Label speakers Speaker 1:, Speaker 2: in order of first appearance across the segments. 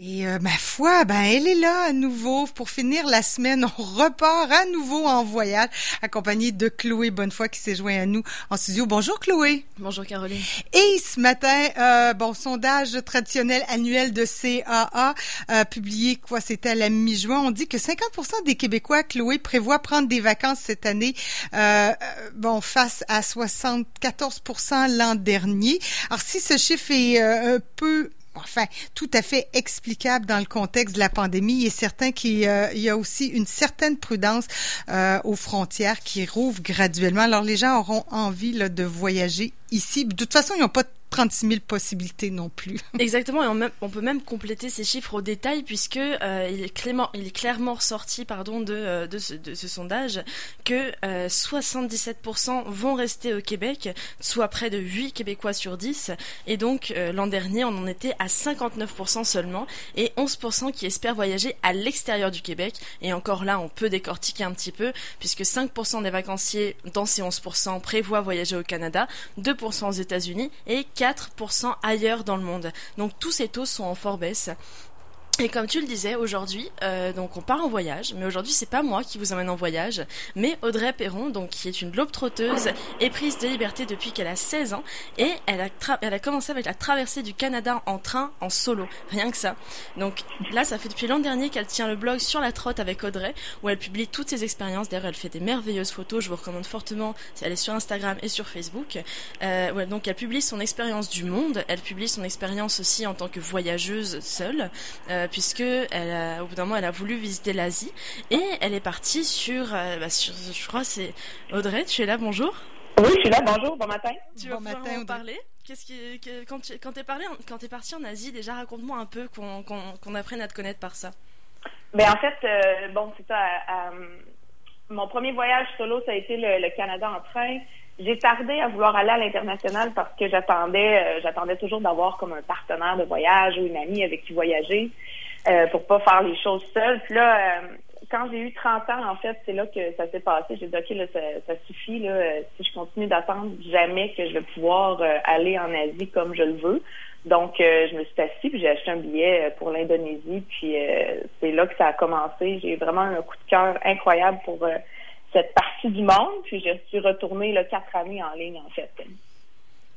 Speaker 1: Et euh, ma foi, ben elle est là à nouveau pour finir la semaine. On repart à nouveau en voyage, accompagné de Chloé Bonnefoy qui s'est joint à nous en studio. Bonjour Chloé.
Speaker 2: Bonjour Caroline.
Speaker 1: Et ce matin, euh, bon sondage traditionnel annuel de CAA euh, publié quoi C'était à la mi-juin. On dit que 50% des Québécois, Chloé, prévoient prendre des vacances cette année. Euh, bon, face à 74% l'an dernier. Alors si ce chiffre est un peu enfin, tout à fait explicable dans le contexte de la pandémie. Il est certain qu'il y a aussi une certaine prudence euh, aux frontières qui rouvrent graduellement. Alors, les gens auront envie de voyager ici. De toute façon, ils n'ont pas 36 000 possibilités non plus.
Speaker 2: Exactement, et on, peut même compléter ces chiffres au détail puisque euh, il, est clairement, il ressorti pardon, de, euh, de ce sondage que 77% euh, vont rester au Québec, soit près de 8 Québécois sur 10. Et donc l'an dernier, on en était à 59% seulement et 11% qui espèrent voyager à l'extérieur du Québec. Et encore là, on peut décortiquer un petit peu puisque 5% des vacanciers dans ces 11% prévoient voyager au Canada, 2% aux États-Unis et 4% ailleurs dans le monde. Donc tous ces taux sont en fort baisse. Et comme tu le disais, aujourd'hui, euh, donc on part en voyage, mais aujourd'hui c'est pas moi qui vous emmène en voyage, mais Audrey Perron, donc qui est une globe-trotteuse, est prise de liberté depuis qu'elle a 16 ans, et elle a, elle a commencé avec la traversée du Canada en train, en solo, rien que ça. Donc là, ça fait depuis l'an dernier qu'elle tient le blog sur la trotte avec Audrey, où elle publie toutes ses expériences. D'ailleurs, elle fait des merveilleuses photos, je vous recommande fortement. Elle est sur Instagram et sur Facebook. Euh, donc elle publie son expérience du monde, elle publie son expérience aussi en tant que voyageuse seule. Euh, euh, puisque elle a, au bout d'un moment elle a voulu visiter l'Asie et elle est partie sur, euh, bah, sur je crois c'est Audrey, tu es là, bonjour.
Speaker 3: Oui, je suis là, bonjour, bon matin.
Speaker 2: Tu vas matin, en parler? Qu'est-ce qui, quand tu quand es parlé, quand es parti en Asie, déjà raconte-moi un peu qu'on apprenne à te connaître par ça.
Speaker 3: Ben en fait, euh, bon c'est ça. mon premier voyage solo, ça a été le Canada en train. J'ai tardé à vouloir aller à l'international parce que j'attendais, euh, j'attendais toujours d'avoir comme un partenaire de voyage ou une amie avec qui voyager euh, pour pas faire les choses seule. Puis là, euh, quand j'ai eu 30 ans, en fait, c'est là que ça s'est passé. J'ai dit, OK, là, ça, suffit. Là, euh, si je continue d'attendre, jamais que je vais pouvoir aller en Asie comme je le veux. Donc, je me suis assise puis j'ai acheté un billet pour l'Indonésie. Puis c'est là que ça a commencé. J'ai vraiment un coup de cœur incroyable pour cette partie du monde. Puis je suis retournée là, quatre années en ligne, en fait.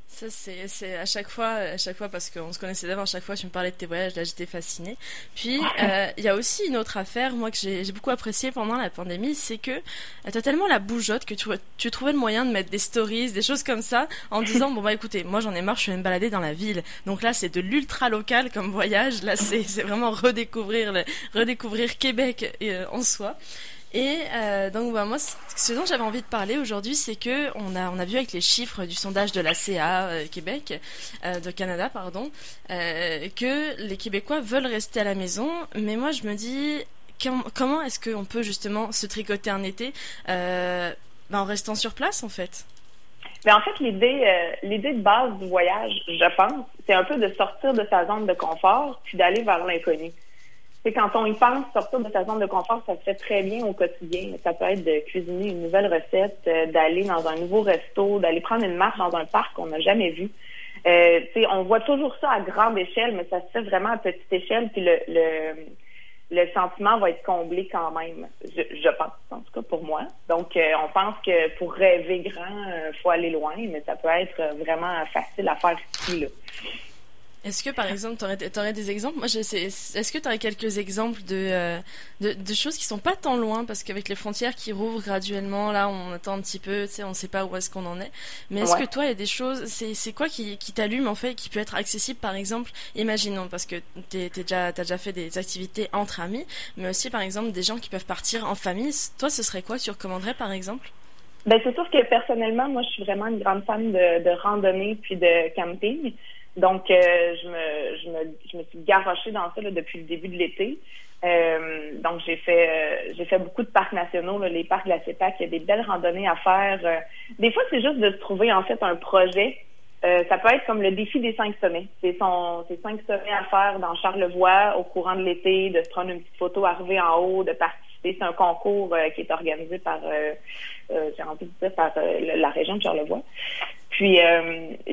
Speaker 2: Ça, c'est à chaque fois, à chaque fois, parce qu'on se connaissait d'avant, à chaque fois, tu me parlais de tes voyages, là, j'étais fascinée. Puis, euh, il y a aussi une autre affaire, moi, que j'ai beaucoup appréciée pendant la pandémie, c'est que tu as tellement la bougeotte que tu, tu trouvais le moyen de mettre des stories, des choses comme ça, en disant, bon, bah écoutez, moi, j'en ai marre, je vais me balader dans la ville. Donc là, c'est de l'ultra local comme voyage. Là, c'est vraiment redécouvrir, redécouvrir Québec euh, en soi. Et euh, donc bah, moi, ce dont j'avais envie de parler aujourd'hui, c'est que on a on a vu avec les chiffres du sondage de la CA euh, Québec, euh, de Canada pardon, que les Québécois veulent rester à la maison. Mais moi, je me dis comment est-ce qu'on peut justement se tricoter un été bah, en restant sur place en fait?
Speaker 3: Mais en fait, l'idée, l'idée de base du voyage, je pense, c'est un peu de sortir de sa zone de confort puis d'aller vers l'inconnu quand on y pense, sortir de sa zone de confort, ça se fait très bien au quotidien. Ça peut être de cuisiner une nouvelle recette, euh, d'aller dans un nouveau resto, d'aller prendre une marche dans un parc qu'on n'a jamais vu. Euh, on voit toujours ça à grande échelle, mais ça se fait vraiment à petite échelle, puis le, le, le sentiment va être comblé quand même, je, je pense, en tout cas pour moi. Donc, euh, on pense que pour rêver grand, il faut aller loin, mais ça peut être vraiment facile à faire ici, là.
Speaker 2: Est-ce que par exemple, tu aurais, des exemples? Moi, est-ce que tu aurais quelques exemples euh, de, de, choses qui sont pas tant loin? Parce qu'avec les frontières qui rouvrent graduellement, là, on attend un petit peu, tu sais, on sait pas où est-ce qu'on en est. Mais est-ce que toi, il y a des choses, c'est quoi qui, qui t'allume en fait, qui peut être accessible par exemple Imaginons, parce que tu as déjà, déjà fait des activités entre amis, mais aussi par exemple des gens qui peuvent partir en famille. Toi, ce serait quoi? Tu recommanderais par exemple?
Speaker 3: Ben, c'est sûr que personnellement, moi, je suis vraiment une grande fan de, de randonnée puis de camping. Donc, euh, je, me, je, me, je me suis garochée dans ça là, depuis le début de l'été. Euh, donc, j'ai fait euh, j'ai fait beaucoup de parcs nationaux, là, les parcs de la CEPAC. Il y a des belles randonnées à faire. des fois, c'est juste de trouver, en fait, un projet. ça peut être comme le défi des cinq sommets. C'est son cinq sommets à faire dans Charlevoix au courant de l'été, de se prendre une petite photo arriver en haut, de participer C'est un concours qui est organisé par, envie de dire, par la région de Charlevoix. Puis,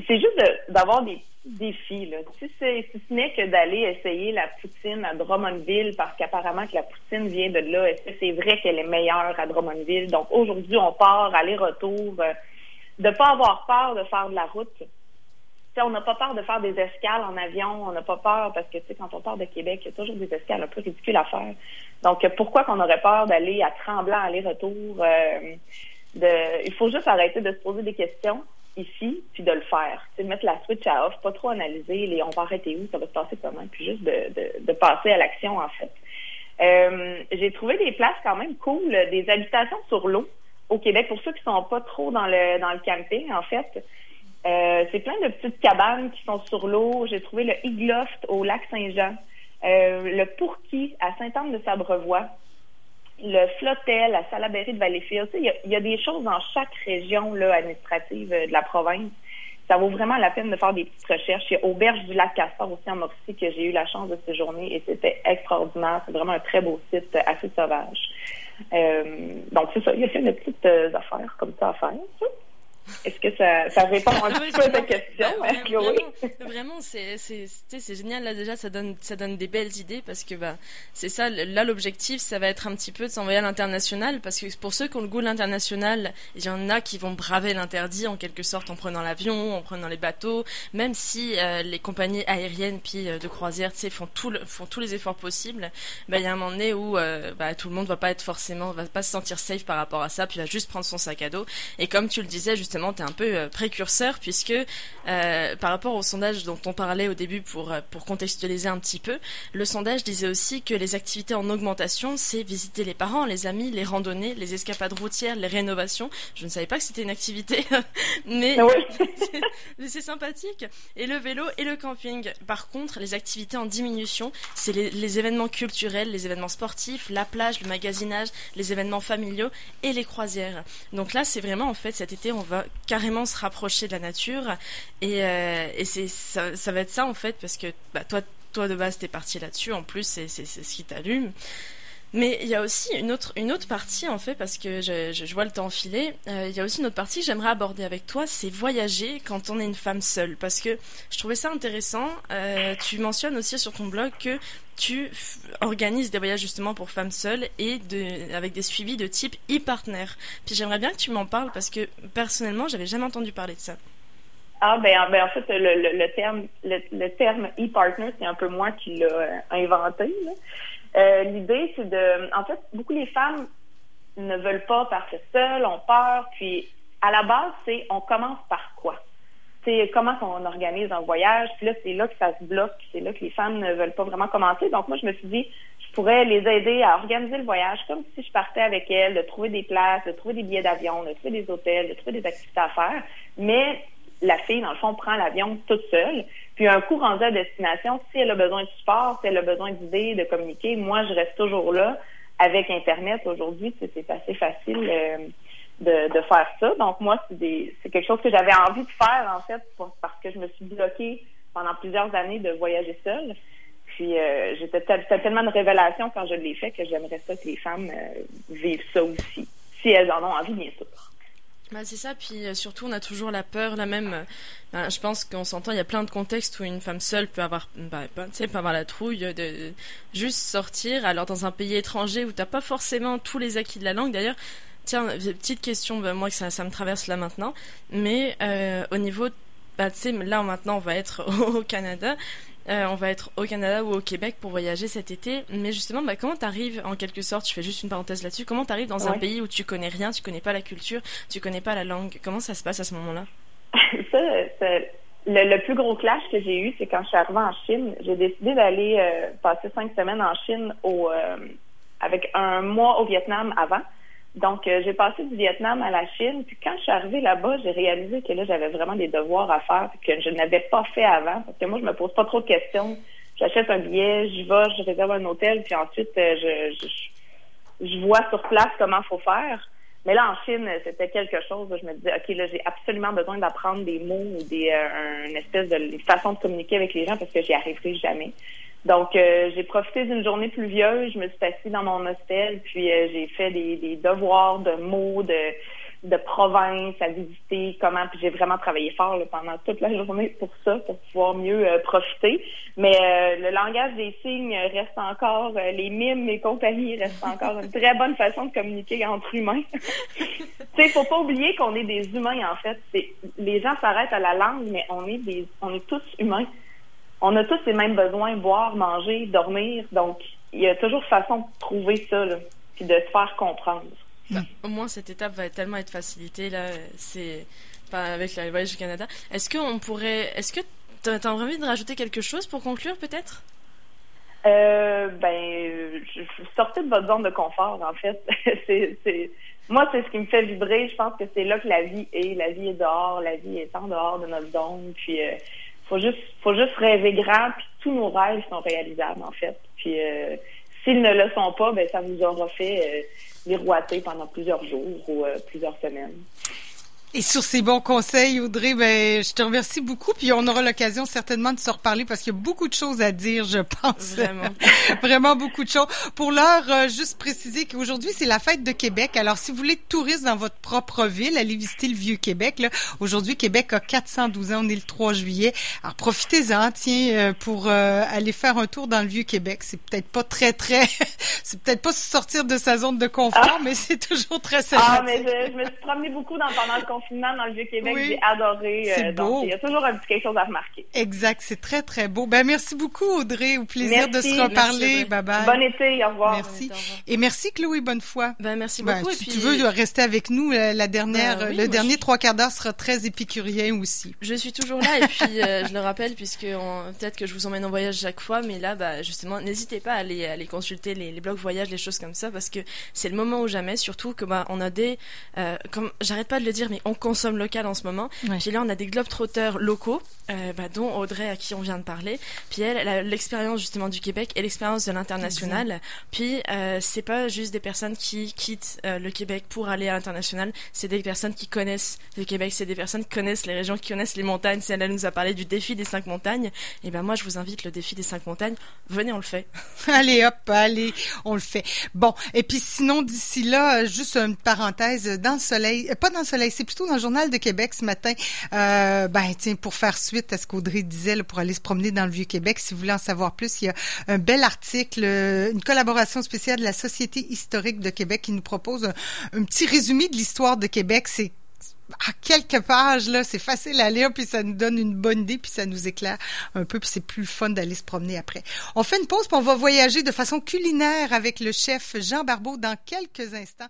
Speaker 3: c'est juste d'avoir des défis. Là. Si, si ce n'est que d'aller essayer la poutine à Drummondville, parce qu'apparemment que la poutine vient de là, est-ce que c'est vrai qu'elle est meilleure à Drummondville? Donc, aujourd'hui, on part aller-retour. de pas avoir peur de faire de la route on n'a pas peur de faire des escales en avion, on n'a pas peur parce que quand on part de Québec, il y a toujours des escales un peu ridicules à faire. Donc pourquoi qu'on aurait peur d'aller à Tremblant aller-retour euh, de, Il faut juste arrêter de se poser des questions ici, puis de le faire. C'est mettre la switch à off, pas trop analyser les on va arrêter où, ça va se passer comment, puis juste de, passer à l'action en fait. Euh, j'ai trouvé des places quand même cool, des habitations sur l'eau au Québec pour ceux qui sont pas trop dans le dans le camping en fait. Euh, c'est plein de petites cabanes qui sont sur l'eau. J'ai trouvé le Igloft au lac Saint-Jean, euh, le Pourqui à Sainte-Anne-de-Sabrevois, le Flotel à Salaberry de Valleyfield. Il y, y, a des choses dans chaque région là, administrative euh, de la province. Ça vaut vraiment la peine de faire des petites recherches. Il y a Auberge du lac Castor aussi en Mauricie que j'ai eu la chance de séjourner et c'était extraordinaire. C'est vraiment un très beau site assez sauvage. donc c'est ça, il y a plein de petites affaires comme ça à faire. Est-ce que ça, ça répond un petit peu à ta question? Bah,
Speaker 2: vraiment, vraiment c'est, c'est, c'est génial. Là, déjà, ça donne, ça donne des belles idées parce que, bah, c'est ça. Là, l'objectif, ça va être un petit peu de s'envoyer à l'international parce que pour ceux qui ont le goût de l'international, il y en a qui vont braver l'interdit en quelque sorte en prenant l'avion, en prenant les bateaux, même si euh, les compagnies aériennes puis euh, de croisière, font tout font tous les efforts possibles. Bah, il y a un moment donné où, euh, bah, tout le monde va pas être forcément, va pas se sentir safe par rapport à ça, puis va juste prendre son sac à dos. Et comme tu le disais, justement, tu es un peu euh, précurseur puisque euh, par rapport au sondage dont on parlait au début pour, euh, pour contextualiser un petit peu, le sondage disait aussi que les activités en augmentation, c'est visiter les parents, les amis, les randonnées, les escapades routières, les rénovations. Je ne savais pas que c'était une activité, mais
Speaker 3: ah
Speaker 2: c'est sympathique. Et le vélo et le camping. Par contre, les activités en diminution, c'est les, les événements culturels, les événements sportifs, la plage, le magasinage, les événements familiaux et les croisières. Donc là, c'est vraiment en fait cet été, on va carrément se rapprocher de la nature. Et, euh, et c'est ça, ça, va être ça en fait, parce que bah, toi, toi de base, t'es parti là-dessus. En plus, c'est ce qui t'allume. Mais il y a aussi une autre, une autre partie, en fait, parce que je, vois le temps filer. Euh, il y a aussi une autre partie que j'aimerais aborder avec toi, c'est voyager quand on est une femme seule. Parce que je trouvais ça intéressant. Euh, tu mentionnes aussi sur ton blog que tu organises des voyages justement pour femmes seules et avec des suivis de type e-partner. Puis j'aimerais bien que tu m'en parles parce que personnellement, j'avais jamais entendu parler de ça.
Speaker 3: Ah ben, ben en fait le, terme le, terme e-partner c'est un peu moi qui l'ai euh, inventé. Euh, l'idée, c'est de... En fait, beaucoup les femmes ne veulent pas partir seules, ont peur. Puis, à la base, c'est on commence par quoi? C'est comment on organise un voyage. Puis là, c'est là que ça se bloque. C'est là que les femmes ne veulent pas vraiment commencer. Donc, moi, je me suis dit, je pourrais les aider à organiser le voyage comme si je partais avec elles, de trouver des places, de trouver des billets d'avion, de trouver des hôtels, de trouver des activités à faire. Mais la fille, dans le fond, prend l'avion toute seule. Puis un coup rendu à destination, si elle a besoin de support, si elle a besoin d'idées, de communiquer, moi, je reste toujours là. Avec Internet, aujourd'hui, c'est assez facile euh, de, faire ça. Donc, moi, c'est quelque chose que j'avais envie de faire, en fait, parce que je me suis bloquée pendant plusieurs années de voyager seule. Puis, euh, j'étais tellement de révélation quand je l'ai fait que j'aimerais ça que les femmes euh, vivent ça aussi, si elles en ont envie, bien sûr.
Speaker 2: Bah, c'est ça, puis euh, surtout on a toujours la peur, la même. Euh, bah, je pense qu'on s'entend, il y a plein de contextes où une femme seule peut avoir, bah, peut avoir la trouille de juste sortir. Alors dans un pays étranger où t'as pas forcément tous les acquis de la langue, d'ailleurs. Tiens, petite question, bah, moi que ça, ça me traverse là maintenant, mais euh, au niveau, bah, tu sais, là maintenant on va être au Canada. Euh, on va être au Canada ou au Québec pour voyager cet été. Mais justement, bah, comment t'arrives, en quelque sorte, je fais juste une parenthèse là-dessus, comment t'arrives dans un pays où tu connais rien, tu connais pas la culture, tu connais pas la langue? Comment ça se passe à ce moment-là?
Speaker 3: Ça, le, plus gros clash que j'ai eu, c'est quand je suis arrivée en Chine. J'ai décidé d'aller euh, passer cinq semaines en Chine au, euh, avec un mois au Vietnam avant. Donc, euh, j'ai passé du Vietnam à la Chine. Puis quand je suis arrivée là-bas, j'ai réalisé que là, j'avais vraiment des devoirs à faire que je n'avais pas fait avant. Parce que moi, je me pose pas trop de questions. J'achète un billet, j'y vais, je réserve un hôtel, puis ensuite, euh, je, je, je vois sur place comment faut faire. Mais là, en Chine, c'était quelque chose. je me disais, OK, là, j'ai absolument besoin d'apprendre des mots ou des, euh, une espèce de façon de communiquer avec les gens parce que j'y arriverai jamais. Donc, j'ai profité d'une journée pluvieuse. Je me suis assise dans mon hostel, puis j'ai fait des, des, devoirs de mots, de de province à visiter, comment, puis j'ai vraiment travaillé fort pendant toute la journée pour ça, pour pouvoir mieux euh, profiter. Mais euh, le langage des signes reste encore, euh, les mimes et compagnie restent encore une très bonne façon de communiquer entre humains. tu sais, faut pas oublier qu'on est des humains en fait. Les gens s'arrêtent à la langue, mais on est des, on est tous humains. On a tous les mêmes besoins, boire, manger, dormir. Donc, il y a toujours façon de trouver ça, là, puis de se faire comprendre.
Speaker 2: Bah, au moins, cette étape va tellement être facilitée là. C'est pas avec la voyage au Canada. Est-ce qu'on pourrait, est-ce que tu as envie de rajouter quelque chose pour conclure, peut-être?
Speaker 3: Euh, Ben, sortez de votre zone de confort, en fait. c'est, moi, c'est ce qui me fait vibrer. Je pense que c'est là que la vie est. La vie est dehors. La vie est en dehors de notre zone. Puis, euh, faut juste, faut juste rêver grand. Puis tous nos rêves sont réalisables, en fait. Puis, euh, s'ils ne le sont pas, ben ça vous aura fait euh, miroiter pendant plusieurs jours ou euh, plusieurs semaines.
Speaker 1: Et sur ces bons conseils, Audrey, ben, je te remercie beaucoup. Puis on aura l'occasion certainement de se reparler parce qu'il y a beaucoup de choses à dire, je pense.
Speaker 2: Vraiment.
Speaker 1: Vraiment beaucoup de choses. Pour l'heure, euh, juste préciser qu'aujourd'hui, c'est la fête de Québec. Alors, si vous voulez être touriste dans votre propre ville, allez visiter le Vieux-Québec. Aujourd'hui, Québec a 412 ans. On est le 3 juillet. Alors, profitez-en, tiens, euh, pour euh, aller faire un tour dans le Vieux-Québec. C'est peut-être pas très, très... c'est peut-être pas sortir de sa zone de confort, ah. mais c'est toujours très sympathique.
Speaker 3: Ah, mais je, me suis promenée beaucoup dans, pendant le dans le Vieux-Québec. J'ai adoré.
Speaker 1: C'est euh, beau.
Speaker 3: il y a toujours un petit quelque chose à remarquer.
Speaker 1: Exact. C'est très, très beau. Ben, merci beaucoup, Audrey. Au plaisir de se reparler. bye bye.
Speaker 3: Bon été. Au revoir.
Speaker 1: Merci. Et merci, Chloé. Bonne foi.
Speaker 2: Ben, merci ben, beaucoup.
Speaker 1: si tu veux rester avec nous, la dernière, ben le dernier trois quarts d'heure sera très épicurien aussi.
Speaker 2: Je suis toujours là. et puis, euh, je le rappelle, puisque peut-être que je vous emmène en voyage chaque fois, mais là, bah, justement, n'hésitez pas à aller, aller consulter les, les blogs voyages, les choses comme ça, parce que c'est le moment ou jamais, surtout que, bah, on a des, euh, comme, j'arrête pas de le dire, mais on consomme local en ce moment. Puis là, on a des globetrotters locaux, euh, bah, dont Audrey à qui on vient de parler. Puis elle, elle a l'expérience justement du Québec et l'expérience de l'international. Puis euh, c'est pas juste des personnes qui quittent euh, le Québec pour aller à l'international. C'est des personnes qui connaissent le Québec. C'est des personnes qui connaissent les régions, qui connaissent les montagnes. Si elle, nous a parlé du défi des cinq montagnes, et ben moi je vous invite le défi des cinq montagnes. Venez, on le fait.
Speaker 1: allez hop, allez, on le fait. Bon, et puis sinon d'ici là, juste une parenthèse dans le soleil, pas dans le soleil, c'est plutôt dans le journal de Québec ce matin. Euh, ben, tiens, pour faire suite à ce qu'Audrey disait, pour aller se promener dans le Vieux-Québec, si vous voulez en savoir plus, il y a un bel article, une collaboration spéciale de la Société historique de Québec qui nous propose un, petit résumé de l'histoire de Québec. C'est à quelques pages, là, c'est facile à lire, puis ça nous donne une bonne idée, puis ça nous éclaire un peu, puis c'est plus fun d'aller se promener après. On fait une pause, puis on va voyager de façon culinaire avec le chef Jean Barbeau dans quelques instants.